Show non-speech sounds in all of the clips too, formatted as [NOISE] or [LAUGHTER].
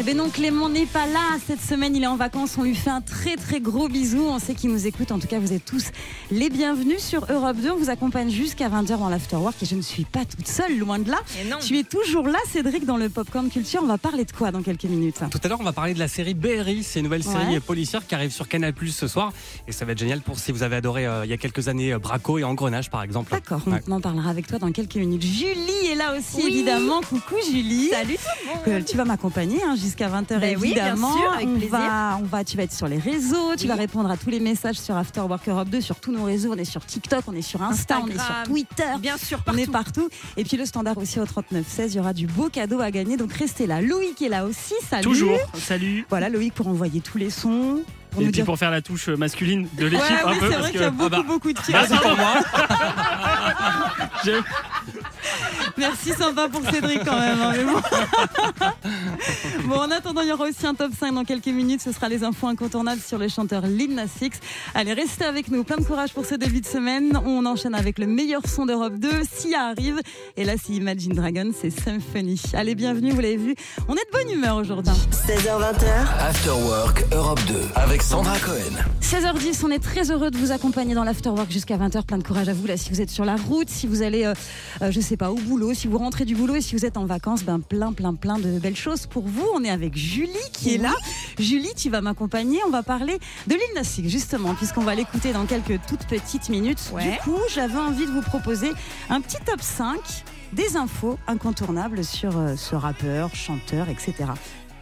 Eh ben non, Clément n'est pas là cette semaine, il est en vacances, on lui fait un très très gros bisou, on sait qu'il nous écoute, en tout cas vous êtes tous les bienvenus sur Europe 2, on vous accompagne jusqu'à 20h dans l'Afterwork et je ne suis pas toute seule, loin de là. Et non. Tu es toujours là Cédric dans le Popcorn Culture, on va parler de quoi dans quelques minutes? Tout à l'heure, on va parler de la série Berry. C'est une nouvelle série Ouais. policière qui arrive sur Canal Plus ce soir. Et ça va être génial pour si vous avez adoré euh, il y a quelques années euh, Braco et Engrenage, par exemple. D'accord, Ouais. on en parlera avec toi dans quelques minutes. Julie est là aussi Oui. évidemment, coucou Julie. Salut tout le monde. Euh, tu vas m'accompagner hein, jusqu'à 20h Ben oui, bien évidemment. sûr, avec on plaisir. va, on va, tu vas être sur les réseaux, tu Oui. vas répondre à tous les messages sur After Work Europe 2, sur tous nos réseaux. On est sur TikTok, on est sur Insta, on est sur Instagram. Twitter. Bien sûr, On partout. est partout. Et puis le standard aussi au 39-16, il y aura du beau cadeau à gagner. Donc restez là. Loïc est là aussi. Salut. Toujours, salut. Voilà, Loïc pour envoyer tous les sons. Pour Et puis dire. pour faire la touche masculine de Ouais, l'équipe un oui, peu. c'est vrai que- qu'il y a beaucoup, Ah bah, beaucoup de filles. Merci pour moi. [LAUGHS] [LAUGHS] [LAUGHS] j'ai- Merci sympa pour Cédric quand même. hein, bon. [LAUGHS] bon, en attendant, il y aura aussi un top 5 dans quelques minutes. Ce sera les infos incontournables sur le chanteur Lil Nas X. Allez, restez avec nous. Plein de courage pour ce début de semaine. On enchaîne avec le meilleur son d'Europe 2. Sia arrive. Et là, c'est Imagine Dragon, c'est Symphony. Allez, bienvenue, vous l'avez vu. On est de bonne humeur aujourd'hui. 16h, 20h, After Work Europe 2. Avec Sandra Cohen. 16h10, on est très heureux de vous accompagner dans l'afterwork jusqu'à 20h. Plein de courage à vous là si vous êtes sur la route, si vous allez, euh, euh, je sais pas, au boulot, si vous rentrez du boulot et si vous êtes en vacances, ben plein, plein, plein de belles choses pour vous. On est avec Julie qui est là. Julie, tu vas m'accompagner. On va parler de Lil Nas X, justement, puisqu'on va l'écouter dans quelques toutes petites minutes. Ouais. Du coup, j'avais envie de vous proposer un petit top 5 des infos incontournables sur euh, ce rappeur, chanteur, etc.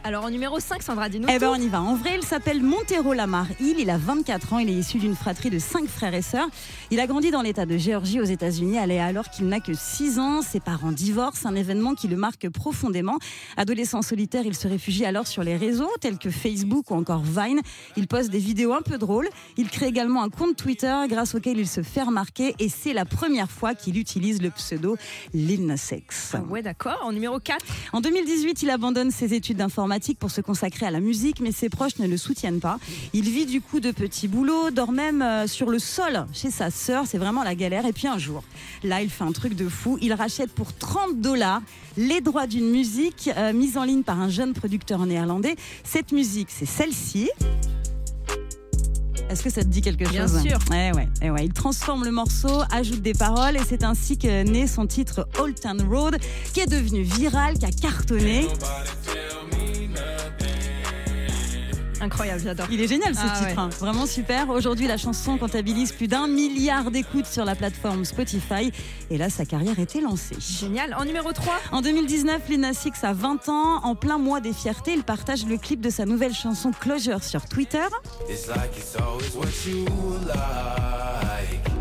Alors en numéro 5, Sandra, dis-nous. Eh ben on y va. En vrai, il s'appelle Montero Lamar Hill. Il a 24 ans. Il est issu d'une fratrie de 5 frères et sœurs. Il a grandi dans l'État de Géorgie aux États-Unis. Alors qu'il n'a que 6 ans, ses parents divorcent. Un événement qui le marque profondément. Adolescent solitaire, il se réfugie alors sur les réseaux tels que Facebook ou encore Vine. Il poste des vidéos un peu drôles. Il crée également un compte Twitter grâce auquel il se fait remarquer. Et c'est la première fois qu'il utilise le pseudo Lil Nas X. Ah ouais, d'accord. En numéro 4, En 2018, il abandonne ses études d'informatique pour se consacrer à la musique, mais ses proches ne le soutiennent pas. Il vit du coup de petits boulots, dort même euh, sur le sol chez sa sœur, c'est vraiment la galère. Et puis un jour, là, il fait un truc de fou. Il rachète pour 30 dollars les droits d'une musique euh, mise en ligne par un jeune producteur néerlandais. Cette musique, c'est celle-ci. Est-ce que ça te dit quelque Bien chose sûr. Ouais, ouais, eh ouais. Il transforme le morceau, ajoute des paroles et c'est ainsi que naît son titre Old Town Road, qui est devenu viral, qui a cartonné. Incroyable, j'adore. Il est génial ce Ah titre, ouais. hein. vraiment super. Aujourd'hui, la chanson comptabilise plus d'un milliard d'écoutes sur la plateforme Spotify. Et là, sa carrière était lancée. Génial. En numéro 3, En 2019, Lil Nas X a 20 ans. En plein mois des fiertés, il partage le clip de sa nouvelle chanson Closure sur Twitter.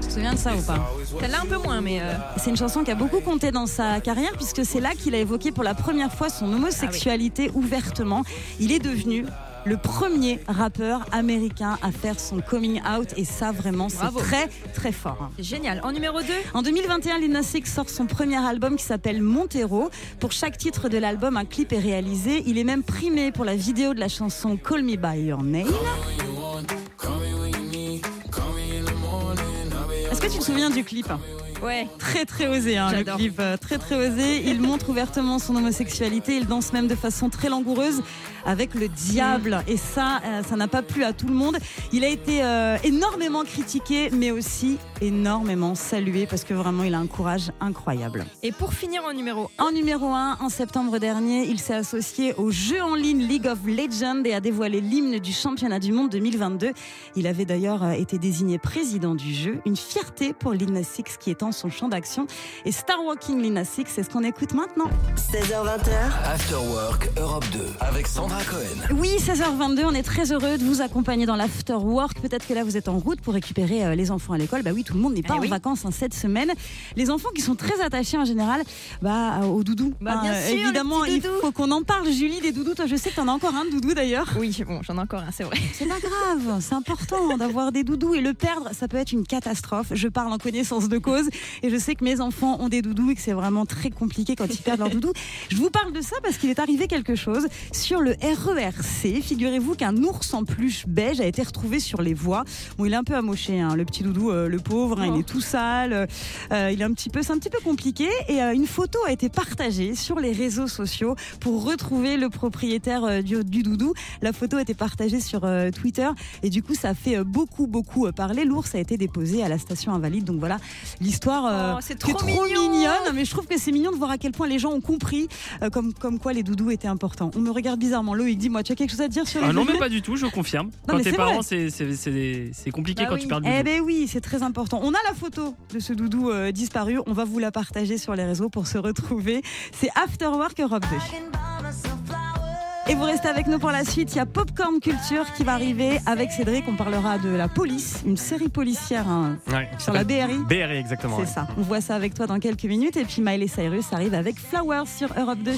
Tu te souviens de ça ou pas celle-là un peu moins, mais euh, C'est une chanson qui a beaucoup compté dans sa carrière puisque c'est là qu'il a évoqué pour la première fois son homosexualité ouvertement. Il est devenu le premier rappeur américain à faire son coming out et ça vraiment c'est très très fort. c'est génial. En numéro 2, En 2021, Lil Nas X sort son premier album qui s'appelle Montero. Pour chaque titre de l'album, un clip est réalisé. Il est même primé pour la vidéo de la chanson Call Me By Your Name. Est-ce que tu te souviens du clip? Ouais. Très très osé, hein, le clip, euh, très très osé. Il montre ouvertement son homosexualité, il danse même de façon très langoureuse avec le diable. Et ça, euh, ça n'a pas plu à tout le monde. Il a été euh, énormément critiqué, mais aussi énormément salué parce que vraiment il a un courage incroyable. Et pour finir en numéro En numéro 1, en septembre dernier, il s'est associé au jeu en ligne League of Legends et a dévoilé l'hymne du championnat du monde 2022. Il avait d'ailleurs euh, été désigné président du jeu, une fierté pour Lil Nas X qui étend son champ d'action. Et Star Walking Lil Nas X, c'est ce qu'on écoute maintenant. 16h, 20h, After Work Europe 2. Avec Sandra Cohen. Oui, 16h22, on est très heureux de vous accompagner dans l'after work. Peut-être que là, vous êtes en route pour récupérer euh, les enfants à l'école. Bah oui, tout le monde n'est pas Eh en oui. vacances hein, cette semaine. Les enfants qui sont très attachés en général bah, au doudou. Bah, bien sûr, évidemment, il faut qu'on en parle. Julie, des doudous, toi, je sais que t'en as encore un de doudou d'ailleurs. Oui, bon, j'en ai encore un, c'est vrai. C'est pas grave, c'est important [LAUGHS] d'avoir des doudous et le perdre, ça peut être une catastrophe. Je parle en connaissance de cause et je sais que mes enfants ont des doudous et que c'est vraiment très compliqué quand ils perdent leur doudou. Je vous parle de ça parce qu'il est arrivé quelque chose sur le RERC. Figurez-vous qu'un ours en peluche beige a été retrouvé sur les voies. Bon, il est un peu amoché, hein, le petit doudou, euh, le pauvre. Pauvre, hein, il est tout sale, euh, il est un petit peu, c'est un petit peu compliqué. Et euh, une photo a été partagée sur les réseaux sociaux pour retrouver le propriétaire euh, du, du doudou. La photo a été partagée sur euh, Twitter et du coup ça a fait euh, beaucoup beaucoup euh, parler. L'ours a été déposé à la station invalide. Donc voilà l'histoire euh, Oh, c'est est trop mignon. mignonne. Mais je trouve que c'est mignon de voir à quel point les gens ont compris euh, comme comme quoi les doudous étaient importants. On me regarde bizarrement. Loïc, dis-moi, tu as quelque chose à dire sur les Ah non, mais pas du tout, je confirme. Quand mais t'es c'est parent, vrai. c'est- c'est c'est- c'est compliqué Bah quand oui. tu perds le Eh ben oui, c'est très important. On a la photo de ce doudou euh, disparu. On va vous la partager sur les réseaux pour se retrouver. C'est After Work Europe 2. Et vous restez avec nous pour la suite. Il y a Popcorn Culture qui va arriver avec Cédric. On parlera de la police, une série policière hein, Ouais, sur la BRI. BRI, exactement. C'est ouais. ça. On voit ça avec toi dans quelques minutes. Et puis Miley Cyrus arrive avec Flowers sur Europe 2.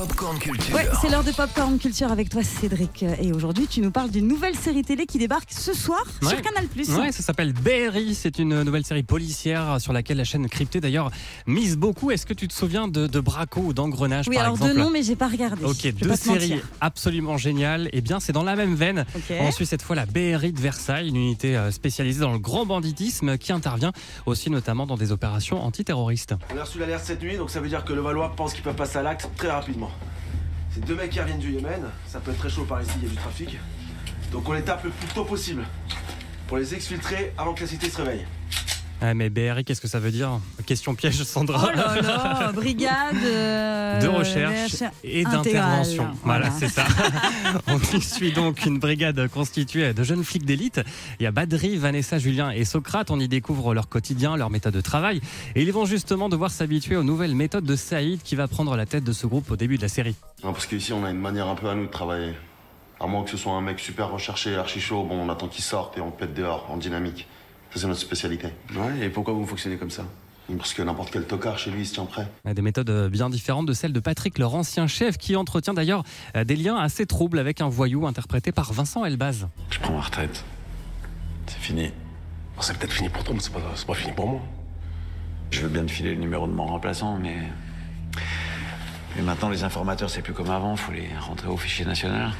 Popcorn Culture. Ouais, c'est l'heure de Popcorn Culture avec toi, Cédric. Et aujourd'hui, tu nous parles d'une nouvelle série télé qui débarque ce soir Ouais. sur Canal+. Ouais, ça s'appelle BRI. C'est une nouvelle série policière sur laquelle la chaîne Cryptée d'ailleurs mise beaucoup. Est-ce que tu te souviens de, de Braco ou d'Engrenage Oui, par alors exemple deux noms, mais j'ai pas regardé. Ok, Je deux séries mentir. absolument géniales. Et bien, c'est dans la même veine. On suit cette fois la BRI de Versailles, une unité euh, spécialisée dans le grand banditisme qui intervient aussi notamment dans des opérations antiterroristes. On a reçu l'alerte cette nuit, donc ça veut dire que le Valois pense qu'ils peuvent passer à l'acte très rapidement. C'est deux mecs qui reviennent du Yémen, ça peut être très chaud par ici, il y a du trafic. Donc on les tape le plus tôt possible pour les exfiltrer avant que la cité se réveille. Ah, mais BRI, qu'est-ce que ça veut dire Question piège, Sandra. Oh là là, [LAUGHS] brigade euh, de recherche et d'intervention. Voilà, Voilà. c'est ça. [LAUGHS] On y suit donc une brigade constituée de jeunes flics d'élite. Il y a Badri, Vanessa, Julien et Socrate. On y découvre leur quotidien, leur méthode de travail. Et ils vont justement devoir s'habituer aux nouvelles méthodes de Saïd qui va prendre la tête de ce groupe au début de la série. Non, parce qu'ici, on a une manière un peu à nous de travailler. À moins que ce soit un mec super recherché, archi chaud, bon, on attend qu'il sorte et on pète dehors, en dynamique. Ça, c'est notre spécialité. Ouais, et pourquoi vous fonctionnez comme ça? Parce que n'importe quel tocard chez lui, il se tient prêt. Des méthodes bien différentes de celles de Patrick, leur ancien chef, qui entretient d'ailleurs euh, des liens assez troubles avec un voyou interprété par Vincent Elbaz. Je prends ma retraite. C'est fini. Bon, c'est peut-être fini pour toi, mais c'est pas, c'est pas fini pour moi. Je veux bien te filer le numéro de mon remplaçant, mais. Mais maintenant, les informateurs, c'est plus comme avant, faut les rentrer au fichier national.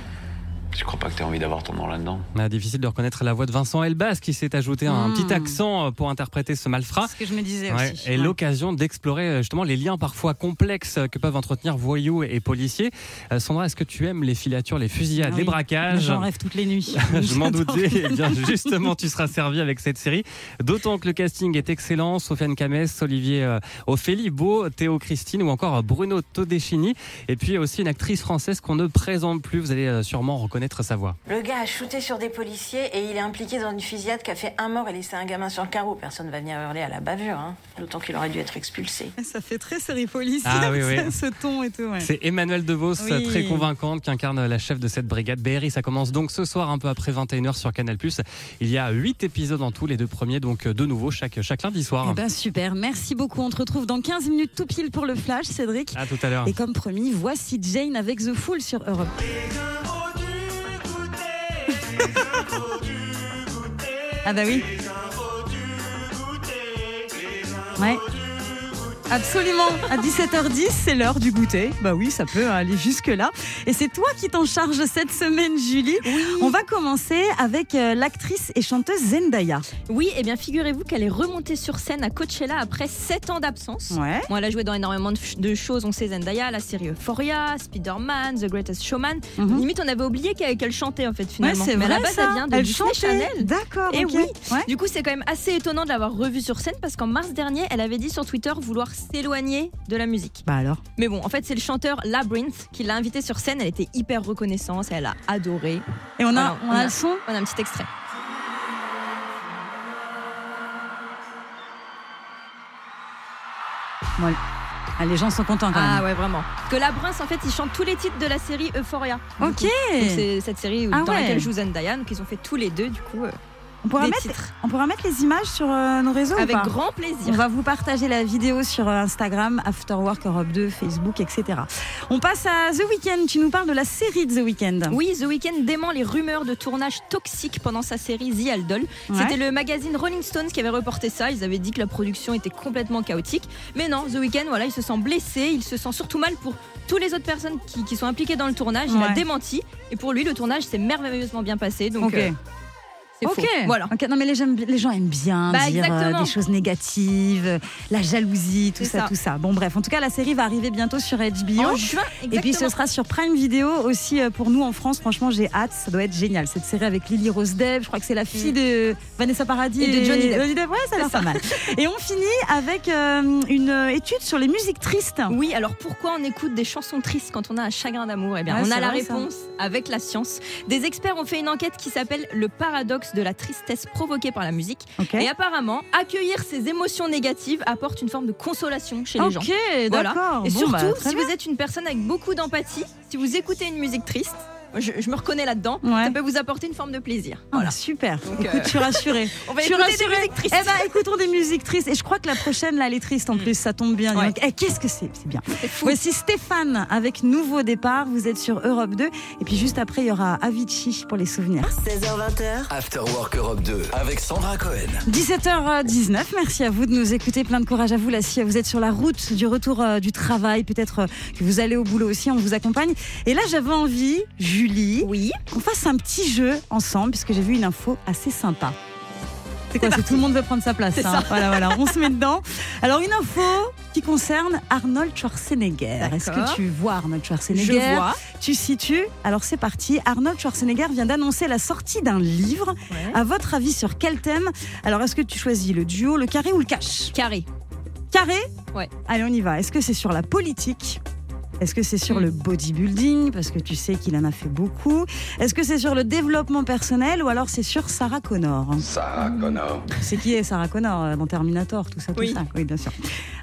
Je crois pas que t'aies envie d'avoir ton nom là-dedans. Ah, Difficile de reconnaître la voix de Vincent Elbaz qui s'est ajouté un Mm. petit accent euh, pour interpréter ce malfrat. C'est ce que je me disais Ouais, aussi. et Ouais. l'occasion d'explorer euh, justement les liens parfois complexes euh, que peuvent entretenir voyous et policiers. Euh, Sandra, est-ce que tu aimes les filatures, les fusillades, Ah les oui, braquages J'en rêve toutes les nuits. [LAUGHS] [LAUGHS] Je m'en doutais. Eh bien, [LAUGHS] justement, tu seras servi avec cette série. D'autant que le casting est excellent. Sofiane Camès, Olivier euh, Ophélie Beau, Théo Christine ou encore Bruno Todeschini. Et puis aussi une actrice française qu'on ne présente plus. Vous allez sûrement reconnaître sa voix. Le gars a shooté sur des policiers et il est impliqué dans une fusillade qui a fait un mort et laissé un gamin sur le carreau. Personne va venir hurler à la bavure, hein. D'autant qu'il aurait dû être expulsé. Ça fait très série policière, Ah oui, oui. [LAUGHS] ce ton et tout. ouais. C'est Emmanuel DeVos, Oui. très convaincante, qui incarne la chef de cette brigade. BRI, ça commence donc ce soir, un peu après 21h sur Canal+. Il y a 8 épisodes en tout, les deux premiers, donc euh, de nouveau chaque, chaque lundi soir. Eh ben, super, merci beaucoup. On te retrouve dans 15 minutes tout pile pour le flash, Cédric. À tout à l'heure. Et comme promis, voici Jane avec The Fool sur Europe. Ah bah oui. Ouais. Absolument. À 17h10, c'est l'heure du goûter. Bah oui, ça peut aller jusque-là. Et c'est toi qui t'en charges cette semaine, Julie. On va commencer avec euh, l'actrice et chanteuse Zendaya. Oui, et bien figurez-vous qu'elle est remontée sur scène à Coachella après 7 ans d'absence. Ouais. Bon, elle a joué dans énormément de, ch- de choses. On sait Zendaya, la série Euphoria, Spider-Man, The Greatest Showman. Mhm. Limite, on avait oublié qu'elle chantait en fait Ouais, finalement. c'est Mais à la vrai ça. elle vient de Elle Disney. Channel. D'accord. Et ok. oui. Ouais. Du coup, c'est quand même assez étonnant de l'avoir revue sur scène parce qu'en mars dernier, elle avait dit sur Twitter vouloir s'éloigner de la musique. Bah alors? Mais bon, en fait, c'est le chanteur Labyrinth qui l'a invitée sur scène. Elle était hyper reconnaissante, elle a adoré. Et on a, on on a a- le son? On a un petit extrait. Ah, Les gens sont contents quand Ah même. ouais, vraiment. Parce que Labyrinth, en fait, il chante tous les titres de la série Euphoria. Ok. C'est cette série où- Ah dans ouais. laquelle joue Zendaya. Donc, ils ont fait tous les deux, du coup, euh, On pourra, des mettre, titres. on pourra mettre les images sur euh, nos réseaux ou Avec pas grand On plaisir. va vous partager la vidéo sur euh, Instagram, Afterwork Europe 2, Facebook, etc. On passe à The Weeknd. Tu nous parles de la série de The Weeknd. Oui, The Weeknd dément les rumeurs de tournage toxique pendant sa série The Idol. Ouais. C'était le magazine Rolling Stones qui avait reporté ça. Ils avaient dit que la production était complètement chaotique. Mais non, The Weeknd, voilà, il se sent blessé. Il se sent surtout mal pour toutes les autres personnes qui, qui sont impliquées dans le tournage. Il Ouais. a démenti. Et pour lui, le tournage s'est merveilleusement bien passé. Donc, euh, Ok, faux. Voilà. Ok, Non mais les, gens- les gens aiment bien Bah, dire euh, exactement. des choses négatives, euh, la jalousie, tout ça, ça. tout ça. Bon bref, en tout cas la série va arriver bientôt sur HBO. En juin, Et puis ce sera sur Prime Video aussi euh, pour nous en France. Franchement, j'ai hâte. Ça doit être génial. Cette série avec Lily Rose Depp, je crois que c'est la fille de Vanessa Paradis Mm. Et de Johnny Depp. Ouais, ça a l'air pas mal. Et on finit avec euh, une étude sur les musiques tristes. Oui, alors pourquoi on écoute des chansons tristes quand on a un chagrin d'amour? Eh bien, Ouais, on a la vrai, ça. réponse avec la science. Des experts ont fait une enquête qui s'appelle le paradoxe de la tristesse provoquée par la musique. Et apparemment, accueillir ces émotions négatives apporte une forme de consolation chez les gens. Ok, Voilà. d'accord. Et Bon, surtout, bah, si bien. vous êtes une personne avec beaucoup d'empathie, si vous écoutez une musique triste, je, je me reconnais là-dedans, Ouais. ça peut vous apporter une forme de plaisir. Ah, Voilà. super. Donc, Écoute, euh, je suis rassurée. [LAUGHS] On va Je suis des rassurée. musiques tristes. Eh ben, écoutons des musiques tristes. Et je crois que la prochaine, là, elle est triste en plus. Ça tombe bien. Ouais. donc. Eh, Qu'est-ce que c'est? C'est bien. C'est fou. Voici Stéphane avec Nouveau Départ. Vous êtes sur Europe 2. Et puis juste après, il y aura Avicii pour les souvenirs. 16h20h, After Work Europe 2 avec Sandra Cohen. 17h19, merci à vous de nous écouter. Plein de courage à vous, là, si vous êtes sur la route du retour euh, du travail, peut-être euh, que vous allez au boulot aussi, on vous accompagne. Et là, j'avais envie, Julie, Oui. qu'on fasse un petit jeu ensemble, puisque j'ai vu une info assez sympa. C'est quoi C'est tout le monde veut prendre sa place. Hein. ça. Voilà, voilà, on se met dedans. Alors, une info qui concerne Arnold Schwarzenegger. Est-ce que tu vois Arnold Schwarzenegger Je vois. Tu situes Alors, c'est parti. Arnold Schwarzenegger vient d'annoncer la sortie d'un livre. À votre avis, sur quel thème? Alors, est-ce que tu choisis le duo, le carré ou le cash? Carré. Carré? Ouais. Allez, on y va. Est-ce que c'est sur la politique? Est-ce que c'est sur le bodybuilding Parce que tu sais qu'il en a fait beaucoup? Est-ce que c'est sur le développement personnel ou alors c'est sur Sarah Connor? Sarah Connor. C'est qui est Sarah Connor euh, dans Terminator, tout ça, tout Oui. ça? Oui, bien sûr.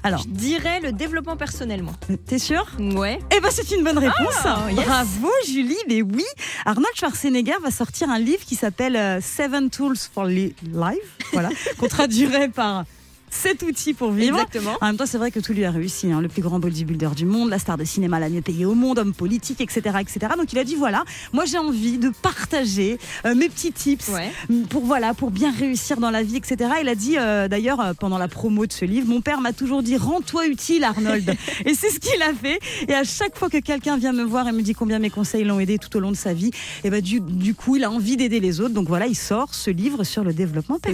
Alors, Je dirais le développement personnel, moi. t'es sûr? Ouais. eh ben c'est une bonne réponse. Ah, yes. Bravo Julie, mais oui. Arnold Schwarzenegger va sortir un livre qui s'appelle euh, Seven Tools for Li- Life, voilà, [LAUGHS] qu'on traduirait par Sept outils pour vivre. Exactement. En même temps, c'est vrai que tout lui a réussi. hein. Le plus grand bodybuilder du monde, la star de cinéma la mieux payée au monde, homme politique, etc., etc. Donc il a dit voilà, moi j'ai envie de partager euh, mes petits tips Ouais. pour voilà pour bien réussir dans la vie, etc. Il a dit euh, d'ailleurs euh, pendant la promo de ce livre, mon père m'a toujours dit rends-toi utile, Arnold. [LAUGHS] et c'est ce qu'il a fait. Et à chaque fois que quelqu'un vient me voir et me dit combien mes conseils l'ont aidé tout au long de sa vie, et ben du, du coup il a envie d'aider les autres. Donc voilà, il sort ce livre sur le développement C'est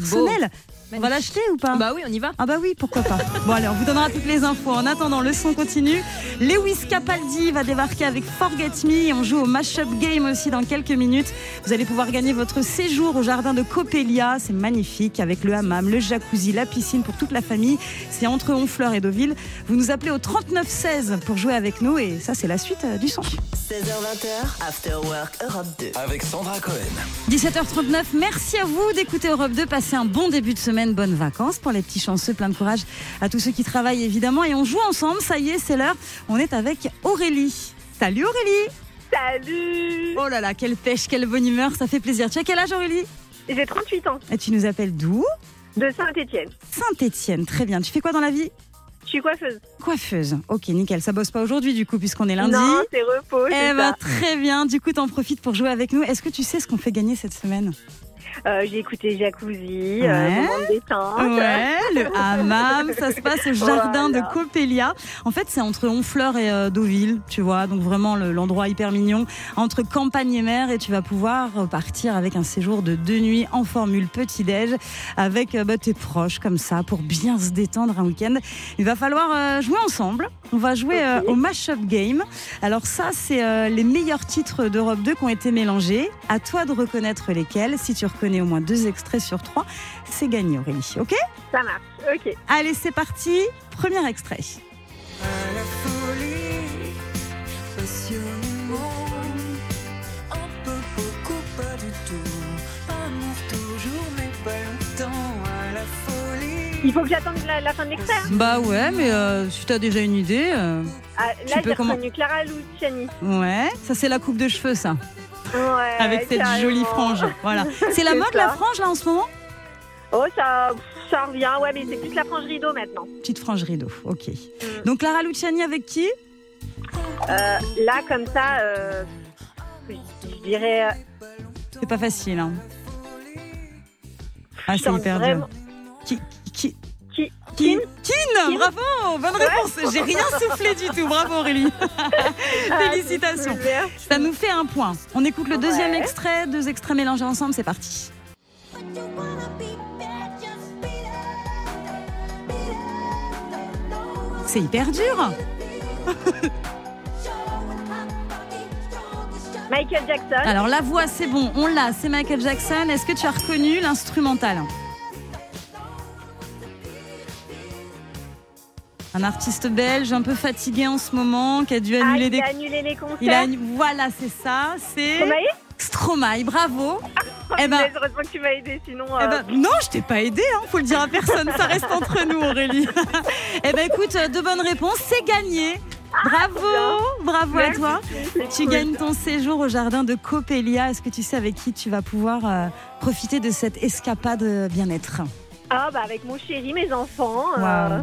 On va l'acheter ou pas Bah oui, on y va. ah bah oui, pourquoi pas. Bon allez, on vous donnera toutes les infos. En attendant, le son continue. Lewis Capaldi va débarquer avec Forget Me. On joue au Mashup Game aussi dans quelques minutes. Vous allez pouvoir gagner votre séjour au jardin de Coppelia. C'est magnifique avec le hammam, le jacuzzi, la piscine pour toute la famille. C'est entre Honfleur et Deauville. Vous nous appelez au 39 16 pour jouer avec nous et ça c'est la suite euh, du son. 16h20h, After Work Europe 2. Avec Sandra Cohen. 17h39, merci à vous d'écouter Europe 2. Passez un bon début de semaine, bonnes vacances pour les petits chanceux. Plein de courage à tous ceux qui travaillent évidemment. Et on joue ensemble, ça y est, c'est l'heure. On est avec Aurélie. Salut Aurélie Salut Oh là là, quelle pêche, quelle bonne humeur, ça fait plaisir. Tu as quel âge Aurélie? J'ai 38 ans, Et tu nous appelles d'où? De Saint-Étienne. Saint-Étienne, très bien. Tu fais quoi dans la vie? Je suis coiffeuse. Coiffeuse. Ok, nickel. Ça bosse pas aujourd'hui du coup, puisqu'on est lundi. Non, c'est repos, Eh ben ça. très bien. Du coup, t'en profites pour jouer avec nous. Est-ce que tu sais ce qu'on fait gagner cette semaine? Euh, J'ai écouté Jacuzzi, Ouais. euh, moment de détente. Ouais, le hammam, ça se passe au [LAUGHS] jardin Voilà. de Coppelia. En fait, c'est entre Honfleur et euh, Deauville, tu vois, donc vraiment le- l'endroit hyper mignon, entre campagne et mer, et tu vas pouvoir partir avec un séjour de deux nuits en formule petit-déj, avec euh, bah, tes proches comme ça, pour bien se détendre un week-end. Il va falloir euh, jouer ensemble. On va jouer euh, au Mashup Game. Alors ça, c'est euh, les meilleurs titres d'Europe 2 qui ont été mélangés. À toi de reconnaître lesquels. Si tu reconnais au moins deux extraits sur trois, c'est gagné Aurélie. Ok? Ça marche, ok. Allez, c'est parti. Premier extrait. Il faut que j'attende la, la fin de l'extrait. hein. Bah ouais, mais euh, si t'as déjà une idée. euh, Ah, là, j'ai comment- reconnu Clara Luciani. Ouais, ça c'est la coupe de cheveux, ça. Ouais, Avec cette carrément. jolie frange. Voilà. [LAUGHS] C'est la mode, ça. la frange, là, en ce moment? Oh, ça, ça revient, ouais, mais c'est plus la frange rideau maintenant. Petite frange rideau, ok. Mm. Donc Clara Luciani avec qui? Euh, là, comme ça, euh, je je dirais. euh, C'est pas facile, hein. Ah, c'est hyper vraiment. dur. Qui, qui, Qui? Qui Kim? Kin Bravo Bonne réponse J'ai rien soufflé du tout. Bravo Aurélie [LAUGHS] Félicitations Ah, super. Ça nous fait un point. On écoute le deuxième Ouais. extrait, deux extraits mélangés ensemble, c'est parti. C'est hyper dur. [LAUGHS] Michael Jackson. Alors la voix, c'est bon, on l'a, c'est Michael Jackson. Est-ce que tu as reconnu l'instrumental? Un artiste belge un peu fatigué en ce moment, qui a dû Ah, annuler il des. a annulé les concerts. Il a- Voilà, c'est ça. C'est Stromae Stromae. Bravo. [LAUGHS] Oh, Eh ben- heureusement que tu m'as aidé, sinon. Eh euh, ben, non, je t'ai pas aidé, hein, faut le dire à personne, ça reste entre nous Aurélie. [LAUGHS] eh ben écoute, euh, deux bonnes réponses, c'est gagné. Bravo, bravo à toi. Tu cool. gagnes ton séjour au jardin de Coppelia. Est-ce que tu sais avec qui tu vas pouvoir euh, profiter de cette escapade euh, bien-être? Ah, bah avec mon chéri, mes enfants. euh.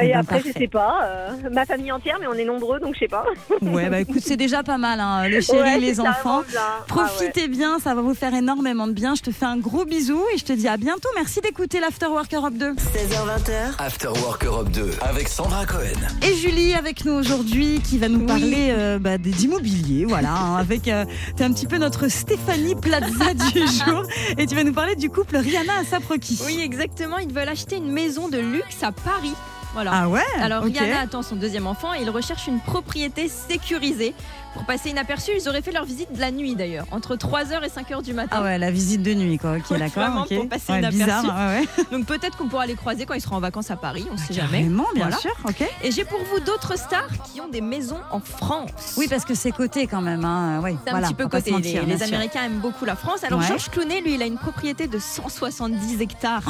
Et Eh ben, après, parfait. je sais pas. euh, ma famille entière, mais on est nombreux, donc je sais pas. [LAUGHS] Ouais, bah écoute, c'est déjà pas mal, hein, le chéri, Ouais, les enfants. Ah Profitez bien, ça va vous faire énormément de bien. Je te fais un gros bisou et je te dis à bientôt. Merci d'écouter l'Afterwork Europe 2. 16h20h, After Work Europe 2 avec Sandra Cohen. Et Julie avec nous aujourd'hui qui va nous parler euh, bah, des- d'immobilier, voilà, hein, avec euh, t'es un petit peu notre Stéphanie Plaza du [LAUGHS] jour et tu vas nous parler du couple Rihanna à Saproki. Oui, exactement. Ils veulent acheter une maison de luxe à Paris. Voilà. Ah ouais Alors ok. Rihanna attend son deuxième enfant et ils recherchent une propriété sécurisée. Pour passer inaperçu, ils auraient fait leur visite de la nuit d'ailleurs, entre 3h et 5h du matin. Ah ouais, la visite de nuit quoi, ok Ouais, d'accord. vraiment, ok. pour passer Ouais, inaperçu. bizarre, ouais, ouais. [LAUGHS] Donc peut-être qu'on pourra les croiser quand ils seront en vacances à Paris, on sait jamais. Carrément, bien Voilà. sûr, ok. Et j'ai pour vous d'autres stars qui ont des maisons en France. Oui, parce que c'est coté quand même, hein. C'est un petit peu côté. mentir, les. Américains aiment beaucoup la France. Alors. Georges Clooney, lui, il a une propriété de 170 hectares.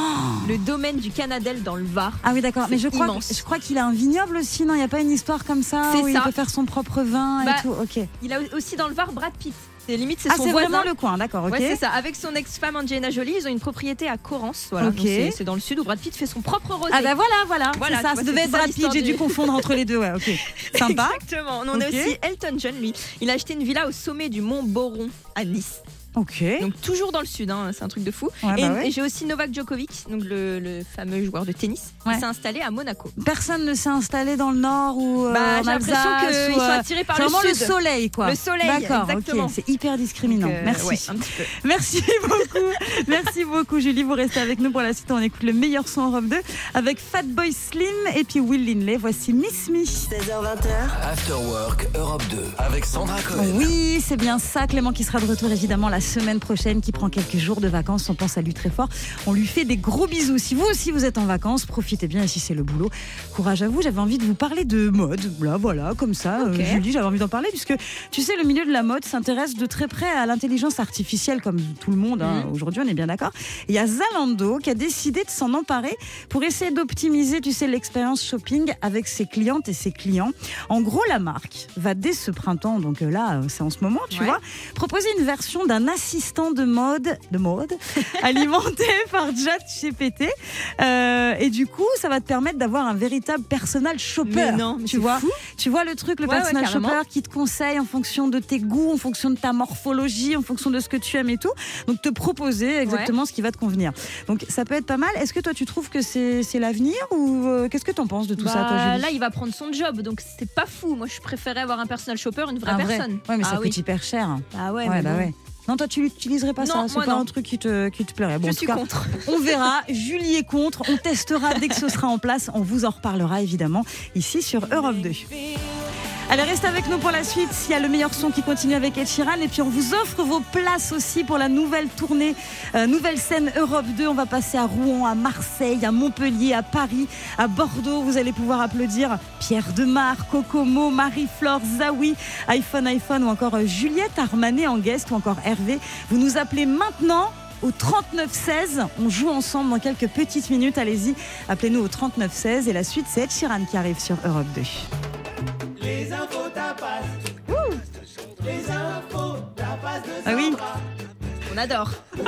le domaine du Canadel dans le Var. Ah oui d'accord, mais je crois, je crois qu'il a un vignoble aussi, non? Il n'y a pas une histoire comme ça où il peut faire son propre vin Bah, et tout, ok. Il a aussi dans le Var Brad Pitt. C'est limite c'est Ah son voisin. vraiment le coin, d'accord, ok. Ouais, c'est ça. Avec son ex-femme Angelina Jolie, ils ont une propriété à Corrence. Voilà. C'est dans le sud où Brad Pitt fait son propre rosé. Ah bah voilà, voilà, Voilà, ça, devait être Brad Pitt, j'ai du- dû confondre entre les deux, ouais, ok. [LAUGHS] Sympa. Exactement. On a Ok. aussi Elton John, lui. Il a acheté une villa au sommet du mont Boron à Nice. Ok. Donc toujours dans le sud, hein, c'est un truc de fou. Ouais, et bah ouais. et j'ai aussi Novak Djokovic, donc le, le fameux joueur de tennis, Ouais. qui s'est installé à Monaco. Personne ne s'est installé dans le nord ou euh, Bah, en j'ai l'impression qu'ils sont euh, attirés par c'est le vraiment le sud. soleil, quoi. Le soleil, D'accord, exactement. c'est hyper discriminant. Donc, euh, Merci. ouais, un petit peu. [LAUGHS] Merci beaucoup. Merci beaucoup, Julie. Vous restez avec nous pour la suite. On écoute le meilleur son Europe 2 avec Fatboy Slim et puis Will Linley. Voici Miss Me. 16h20h, After Work Europe 2 avec Sandra Cohen. Oui, c'est bien ça. Clément qui sera de retour évidemment la semaine prochaine, qui prend quelques jours de vacances. On pense à lui très fort. On lui fait des gros bisous. Si vous aussi vous êtes en vacances, profitez bien. Et si c'est le boulot, courage à vous. J'avais envie de vous parler de mode. Là, voilà, comme ça. Euh, Julie, j'avais envie d'en parler puisque tu sais, le milieu de la mode s'intéresse de très près à l'intelligence artificielle, comme tout le monde. hein. Mhm. Aujourd'hui, on est bien d'accord. Il y a Zalando qui a décidé de s'en emparer pour essayer d'optimiser, tu sais, l'expérience shopping avec ses clientes et ses clients. En gros, la marque va dès ce printemps, donc euh, là, euh, c'est en ce moment, tu Ouais. vois, proposer une version d'un assistant de mode, de mode, [LAUGHS] alimenté [LAUGHS] par ChatGPT. Euh, et du coup, ça va te permettre d'avoir un véritable personal shopper. Mais non, mais tu vois, fou. tu vois le truc, le Ouais, personal shopper qui te conseille en fonction de tes goûts, en fonction de ta morphologie, en fonction de ce que tu aimes et tout. Donc te proposer exactement ce qui va te convenir. Donc ça peut être pas mal. Est-ce que toi tu trouves que c'est l'avenir ou euh, qu'est-ce que tu en penses de tout ça, toi, Bah, Julie? là, il va prendre son job, donc c'est pas fou. Moi, je préférais avoir un personal shopper, une vraie Un vrai? personne. Ouais, mais ça Ah coûte oui. hyper cher. Ah ouais, Ouais, mais bah bon. ouais. Non, toi, tu l'utiliserais pas ça. C'est pas non. un truc qui te, qui te plairait. Bon, Je en tout suis cas, contre. [LAUGHS] On verra. Julie est contre. On testera dès que ce sera en place. On vous en reparlera évidemment ici sur Europe 2. Allez, reste avec nous pour la suite. Il y a le meilleur son qui continue avec Ed Sheeran. Et puis, on vous offre vos places aussi pour la nouvelle tournée, euh, nouvelle scène Europe 2. On va passer à Rouen, à Marseille, à Montpellier, à Paris, à Bordeaux. Vous allez pouvoir applaudir Pierre Demar, Kokomo, Marie-Flore, Zawi, iPhone, iPhone ou encore euh, Juliette Armanet en guest ou encore Hervé. Vous nous appelez maintenant au 3916. On joue ensemble dans quelques petites minutes. Allez-y, appelez-nous au 3916. Et la suite, c'est Ed Sheeran qui arrive sur Europe 2. Ah oui On adore. [LAUGHS]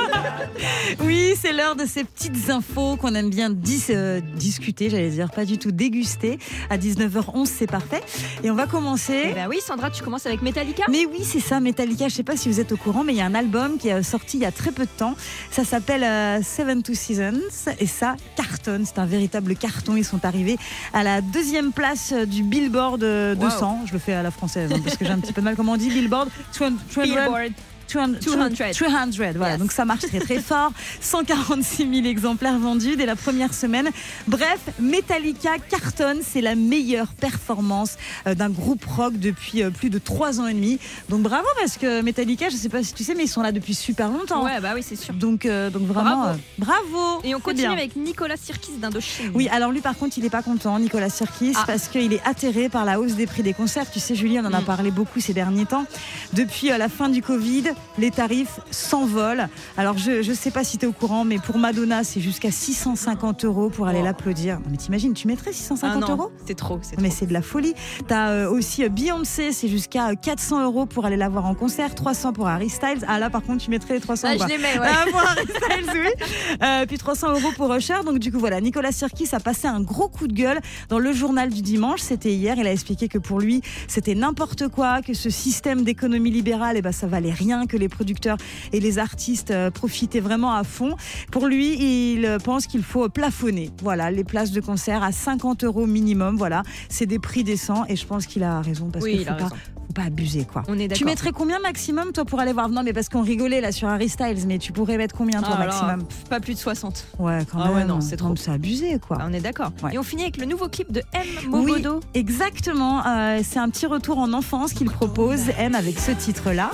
Oui, c'est l'heure de ces petites infos qu'on aime bien dis- euh, discuter, j'allais dire, pas du tout déguster. À 19h11, c'est parfait. Et on va commencer. Eh ben oui, Sandra, tu commences avec Metallica Mais oui, c'est ça, Metallica. Je sais pas si vous êtes au courant, mais il y a un album qui est sorti il y a très peu de temps. Ça s'appelle euh, Seven Two Seasons et ça cartonne. C'est un véritable carton. Ils sont arrivés à la deuxième place euh, du Billboard euh, 200. Je le fais à la française hein, parce que j'ai un petit peu de mal. Comment on dit Billboard? 200 Billboard. 200, 200. 300, voilà. Donc ça marche très très fort. [LAUGHS] 146 000 exemplaires vendus dès la première semaine. Bref, Metallica cartonne. C'est la meilleure performance euh, d'un groupe rock depuis euh, plus de 3 ans et demi. Donc bravo parce que Metallica, je sais pas si tu sais, mais ils sont là depuis super longtemps. Ouais, bah oui, c'est sûr. Donc, euh, donc vraiment, Bravo. euh, bravo. Et on continue avec Nicolas Sirkis d'Indochine. Oui, alors lui par contre, il n'est pas content, Nicolas Sirkis, Ah. parce qu'il est atterré par la hausse des prix des concerts. Tu sais, Julie, on en a Mm. parlé beaucoup ces derniers temps. Depuis la fin du Covid, les tarifs s'envolent. Alors, je ne sais pas si tu es au courant, mais pour Madonna, c'est jusqu'à 650 euros pour aller l'applaudir. Mais t'imagines, tu mettrais 650 Ah non, euros? c'est trop, c'est mais c'est de la folie. T'as euh, aussi euh, Beyoncé, c'est jusqu'à euh, 400 euros pour aller la voir en concert, 300 pour Harry Styles. Ah là, par contre, tu mettrais les 300 Ah, quoi. je les mets, ouais. Ah, pour Harry Styles, oui. Euh, puis 300 euros pour Usher. Donc du coup, voilà, Nicolas Sirkis a passé un gros coup de gueule dans le journal du dimanche. C'était hier. Il a expliqué que pour lui, c'était n'importe quoi, que ce système d'économie libérale, eh ben, ça valait rien, que les producteurs et les artistes euh, profitaient vraiment à fond. Pour lui, il pense qu'il faut plafonner. Voilà, les places de concert à 50 euros minimum. Voilà, c'est des prix décents et je pense qu'il a raison parce Oui, qu'il faut pas, raison. Pas abuser quoi. On est d'accord. Tu mettrais combien maximum toi pour aller voir? Non mais parce qu'on rigolait là sur Harry Styles, mais tu pourrais mettre combien toi Ah maximum? Pas plus de 60. Ouais quand Ah même. ouais, non, c'est trop. C'est abusé quoi. Ah, on est d'accord. Ouais. Et on finit avec le nouveau clip de M. Oui, Mogodo. exactement. Euh, c'est un petit retour en enfance qu'il propose, M, avec ce titre-là.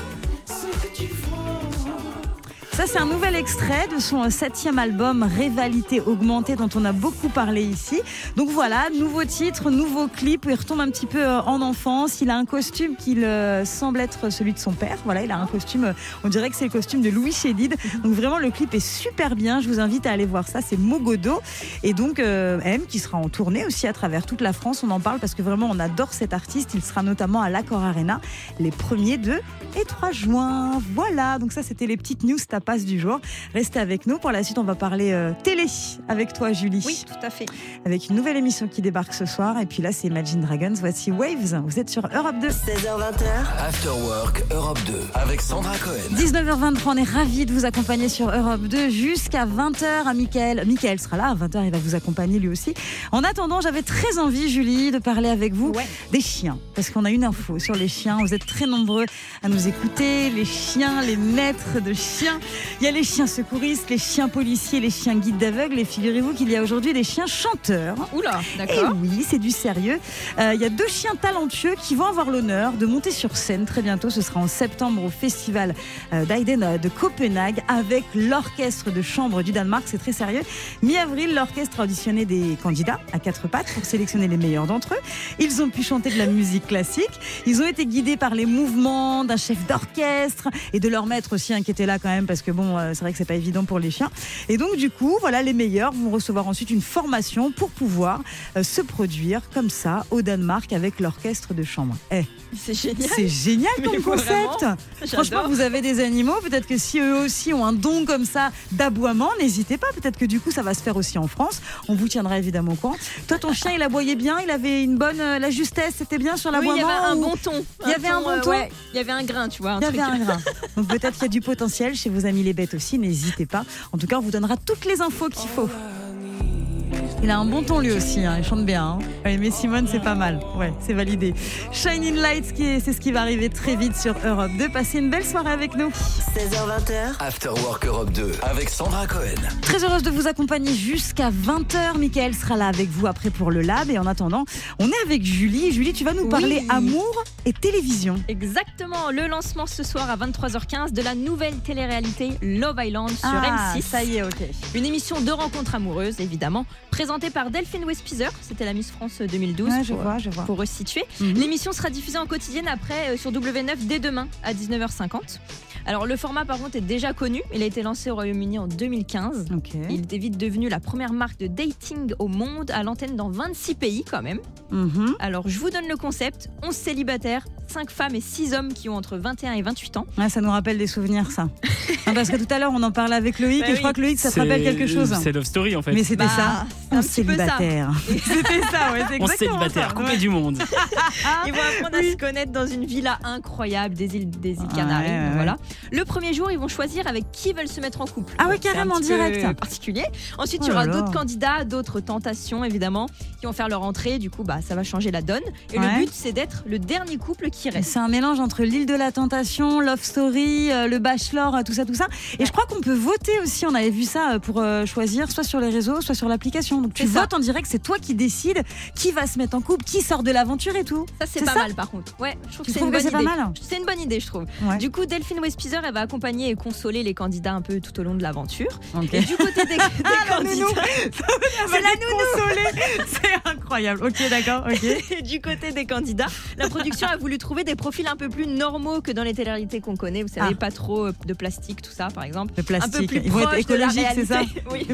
Ça, c'est un nouvel extrait de son septième album Rivalité augmentée dont on a beaucoup parlé ici. Donc voilà, nouveau titre, nouveau clip. Il retombe un petit peu euh, en enfance. Il a un costume qui semble être celui de son père. Voilà, il a un costume, euh, on dirait que c'est le costume de Louis Chédid. Donc vraiment, le clip est super bien. Je vous invite à aller voir ça. C'est Mogodo. Et donc, euh, M qui sera en tournée aussi à travers toute la France. On en parle parce que vraiment, on adore cet artiste. Il sera notamment à l'Accor Arena les 1er, 2 et 3 juin. Voilà, donc ça, c'était les petites news tapas du jour. Restez avec nous. Pour la suite, on va parler euh, télé avec toi, Julie. Oui, tout à fait. Avec une nouvelle émission qui débarque ce soir. Et puis là, c'est Imagine Dragons. Voici Waves. Vous êtes sur Europe 2. 16h20. After Work Europe 2 avec Sandra Cohen. 19h23, on est ravis de vous accompagner sur Europe 2 jusqu'à 20h à Mickaël. Mickaël sera là à 20h, il va vous accompagner lui aussi. En attendant, j'avais très envie, Julie, de parler avec vous des chiens. Parce qu'on a une info sur les chiens. Vous êtes très nombreux à nous écouter. Les chiens, les maîtres de chiens. Il y a les chiens secouristes, les chiens policiers, les chiens guides d'aveugles. Et figurez-vous qu'il y a aujourd'hui des chiens chanteurs. Oula, Et d'accord. oui, c'est du sérieux. Euh, Il y a deux chiens talentueux qui vont avoir l'honneur de monter sur scène très bientôt. Ce sera en septembre au festival euh, d'Aiden euh, de Copenhague avec l'orchestre de chambre du Danemark. C'est très sérieux. Mi-avril, l'orchestre a auditionné des candidats à quatre pattes pour sélectionner les meilleurs d'entre eux. Ils ont pu chanter de la musique classique. Ils ont été guidés par les mouvements d'un chef d'orchestre et de leur maître aussi, hein, qui était là quand même parce que bon, euh, c'est vrai que c'est pas évident pour les chiens. Et donc du coup, voilà, les meilleurs vont recevoir ensuite une formation pour pouvoir euh, se produire comme ça au Danemark avec l'orchestre de chambre. Eh, C'est génial. c'est génial comme concept. vraiment, Franchement, vous avez des animaux, peut-être que si eux aussi ont un don comme ça d'aboiement, n'hésitez pas. Peut-être que du coup, ça va se faire aussi en France. On vous tiendra évidemment au courant. Toi, ton chien, il aboyait bien, il avait une bonne, euh, la justesse, c'était bien sur Oui, il y l'aboiement. avait un bon ton. Il y avait un bon euh, ton ouais, Il y avait un grain, tu vois. un il y avait un grain. Donc peut-être qu'il y a du potentiel chez vos amis les bêtes aussi, n'hésitez pas. En tout cas, on vous donnera toutes les infos qu'il faut. Il a un bon ton lui aussi, hein, il chante bien. hein. Ouais, mais Simone, c'est pas mal. Ouais, c'est validé. Shining Lights, c'est ce qui va arriver très vite sur Europe 2. Passez une belle soirée avec nous. 16h20. After Work Europe 2 avec Sandra Cohen. Très heureuse de vous accompagner jusqu'à 20h. Michael sera là avec vous après pour le lab. Et en attendant, on est avec Julie. Julie, tu vas nous Oui. parler amour et télévision. Exactement, le lancement ce soir à 23h15 de la nouvelle télé-réalité Love Island sur Ah, M6. ça y est, ok. Une émission de rencontres amoureuses, évidemment, présentée par Delphine Westpizer. C'était la Miss France 2012. Ouais, je pour, vois, je vois. pour resituer. Mhm. L'émission sera diffusée en quotidienne après euh, sur W9 dès demain à 19h50. Alors le format par contre est déjà connu. Il a été lancé au Royaume-Uni en 2015. Ok. Il était vite devenu la première marque de dating au monde à l'antenne dans 26 pays quand même. Mhm. Alors je vous donne le concept 11 célibataires, 5 femmes et 6 hommes qui ont entre 21 et 28 ans. Ça nous rappelle des souvenirs, ça. [LAUGHS] Non, parce que tout à l'heure, on en parlait avec Loïc Bah et je crois que Loïc, ça te rappelle quelque chose. C'est Love Story en fait. Mais c'était Bah, ça. Célibataire. [LAUGHS] c'était ça, ouais, c'est On célibataire, ça. coupé Ouais. du monde. [LAUGHS] Ils vont apprendre à se connaître dans une villa incroyable des îles, des îles Canaries. ouais. Voilà. Le premier jour, ils vont choisir avec qui ils veulent se mettre en couple. Ah un carrément, direct. particulier. Ensuite, Oh il y aura d'autres candidats, d'autres tentations évidemment, qui vont faire leur entrée. Du coup, bah, ça va changer la donne. Et le but, c'est d'être le dernier couple qui reste. C'est un mélange entre l'île de la tentation, Love Story, euh, le Bachelor, euh, tout ça, tout ça. Et je crois qu'on peut voter aussi. On avait vu ça euh, pour euh, choisir soit sur les réseaux, soit sur l'application. Donc tu ça. votes en direct, c'est toi qui décides qui va se mettre en couple, qui sort de l'aventure et tout. Ça, c'est pas ça mal par contre. Ouais, je trouve Tu que c'est une bonne pas mal C'est une bonne idée, je trouve. Ouais. Du coup, Delphine Westpizer, elle va accompagner et consoler les candidats un peu tout au long de l'aventure. Et du côté des, [LAUGHS] des nounou. candidats. [LAUGHS] C'est la consoler. C'est incroyable. Ok, d'accord. Ok. [LAUGHS] Et du côté des candidats, la production a voulu trouver des profils un peu plus normaux que dans les télé-réalités qu'on connaît. Vous savez, Ah. pas trop euh, de plastique, tout ça, par exemple. Le Un peu plastique. plus Ils vont être écologiques, c'est ça. Oui.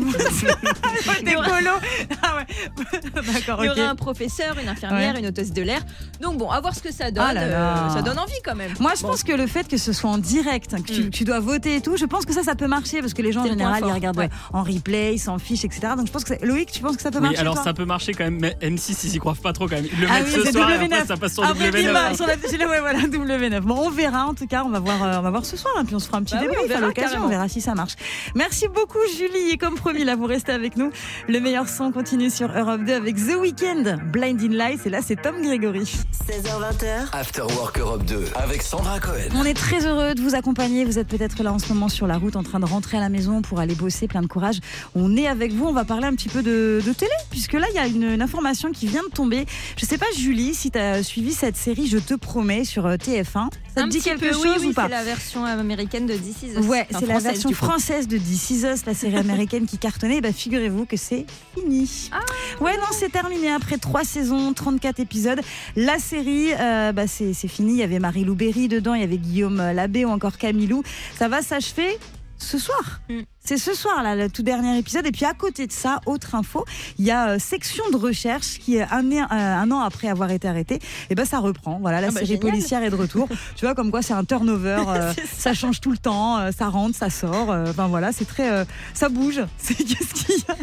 Des polos. Ah ouais. [LAUGHS] D'accord. Il y aura un professeur, une infirmière, Ouais. une hôtesse de l'air. Donc bon, à voir ce que ça donne. Ah là là. euh, ça donne envie quand même. Moi, je Bon. pense que le fait que ce soit en direct, que tu, Mm. tu dois voter et tout, je pense que ça, ça peut marcher parce que les gens en général, ils regardent ouais. en replay, ils s'en fichent, etc. Donc je pense que Loïc, tu penses que ça peut Oui, marcher alors ça peut marcher quand même, mais M6 ils y croient pas trop quand même. Ils le Ah mettent oui, ce c'est soir et W9. après ça passe sur Après, W9. bim, bam, sur la- ouais, voilà, [LAUGHS] W9. Bon, on verra en tout cas, on va voir, euh, on va voir ce soir, hein, puis on se fera un petit Bah oui, débrief on verra à l'occasion, on verra si ça marche. Merci beaucoup Julie, et comme promis, là vous restez avec nous. Le meilleur son continue sur Europe 2 avec The Weeknd, Blinding Lights, et là c'est Tom Grégory. 16h20h, After Work Europe 2 avec Sandra Cohen. On est très heureux de vous accompagner. Vous êtes peut-être là en ce moment sur la route en train de rentrer à la maison pour aller bosser, plein de courage. On est avec vous, on va parler un petit peu de, de télé, puisque là, il y a une, une information qui vient de tomber. Je sais pas, Julie, si tu as suivi cette série Je te promets sur euh, TF1. Ça te un dit petit quelque peu, chose oui, oui, ou pas? C'est la version américaine de This Is Us. Ouais, Enfin, c'est la version française de This Is Us, la série américaine qui cartonnait. Bah, figurez-vous que c'est fini. Ah. ouais, non, c'est terminé après trois saisons, 34 épisodes. La série, euh, bah, c'est fini. Il y avait Marie-Lou Berry dedans, il y avait Guillaume Labbé ou encore Camilou. Ça va s'achever ce soir. Mm. C'est ce soir, là, le tout dernier épisode. Et puis à côté de ça, autre info, il y a euh, Section de recherche qui, euh, un, an- euh, un an après avoir été arrêté, et ben ça reprend. Voilà, la Ah bah, série génial. policière est de retour. [LAUGHS] tu vois, comme quoi c'est un turnover. euh, [LAUGHS] ça change tout le temps, ça rentre, ça sort. Enfin voilà, c'est très. ça bouge. [LAUGHS] C'est qu'est-ce qu'il y a?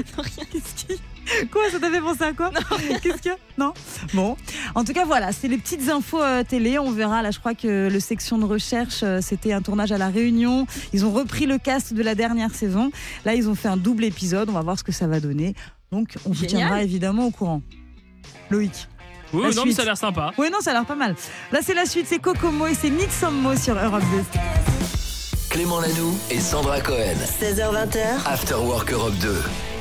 Qu'est-ce qu'il y a? Quoi Ça t'a fait penser à quoi? Qu'est-ce qu'il y a? Non? Bon. En tout cas, voilà, c'est les petites infos euh, télé. On verra. Là, je crois que le section de recherche, euh, c'était un tournage à La Réunion. Ils ont repris le cast de la dernière saison. Là, ils ont fait un double épisode. On va voir ce que ça va donner. Donc, on vous tiendra évidemment au courant. Loïc. Oui, non, mais ça a l'air sympa. Oui, non, ça a l'air pas mal. Là, c'est la suite. C'est Kokomo et c'est Need Some Mo sur Europe 2. Clément Lanoux et Sandra Cohen. 16h20h, After Work Europe 2.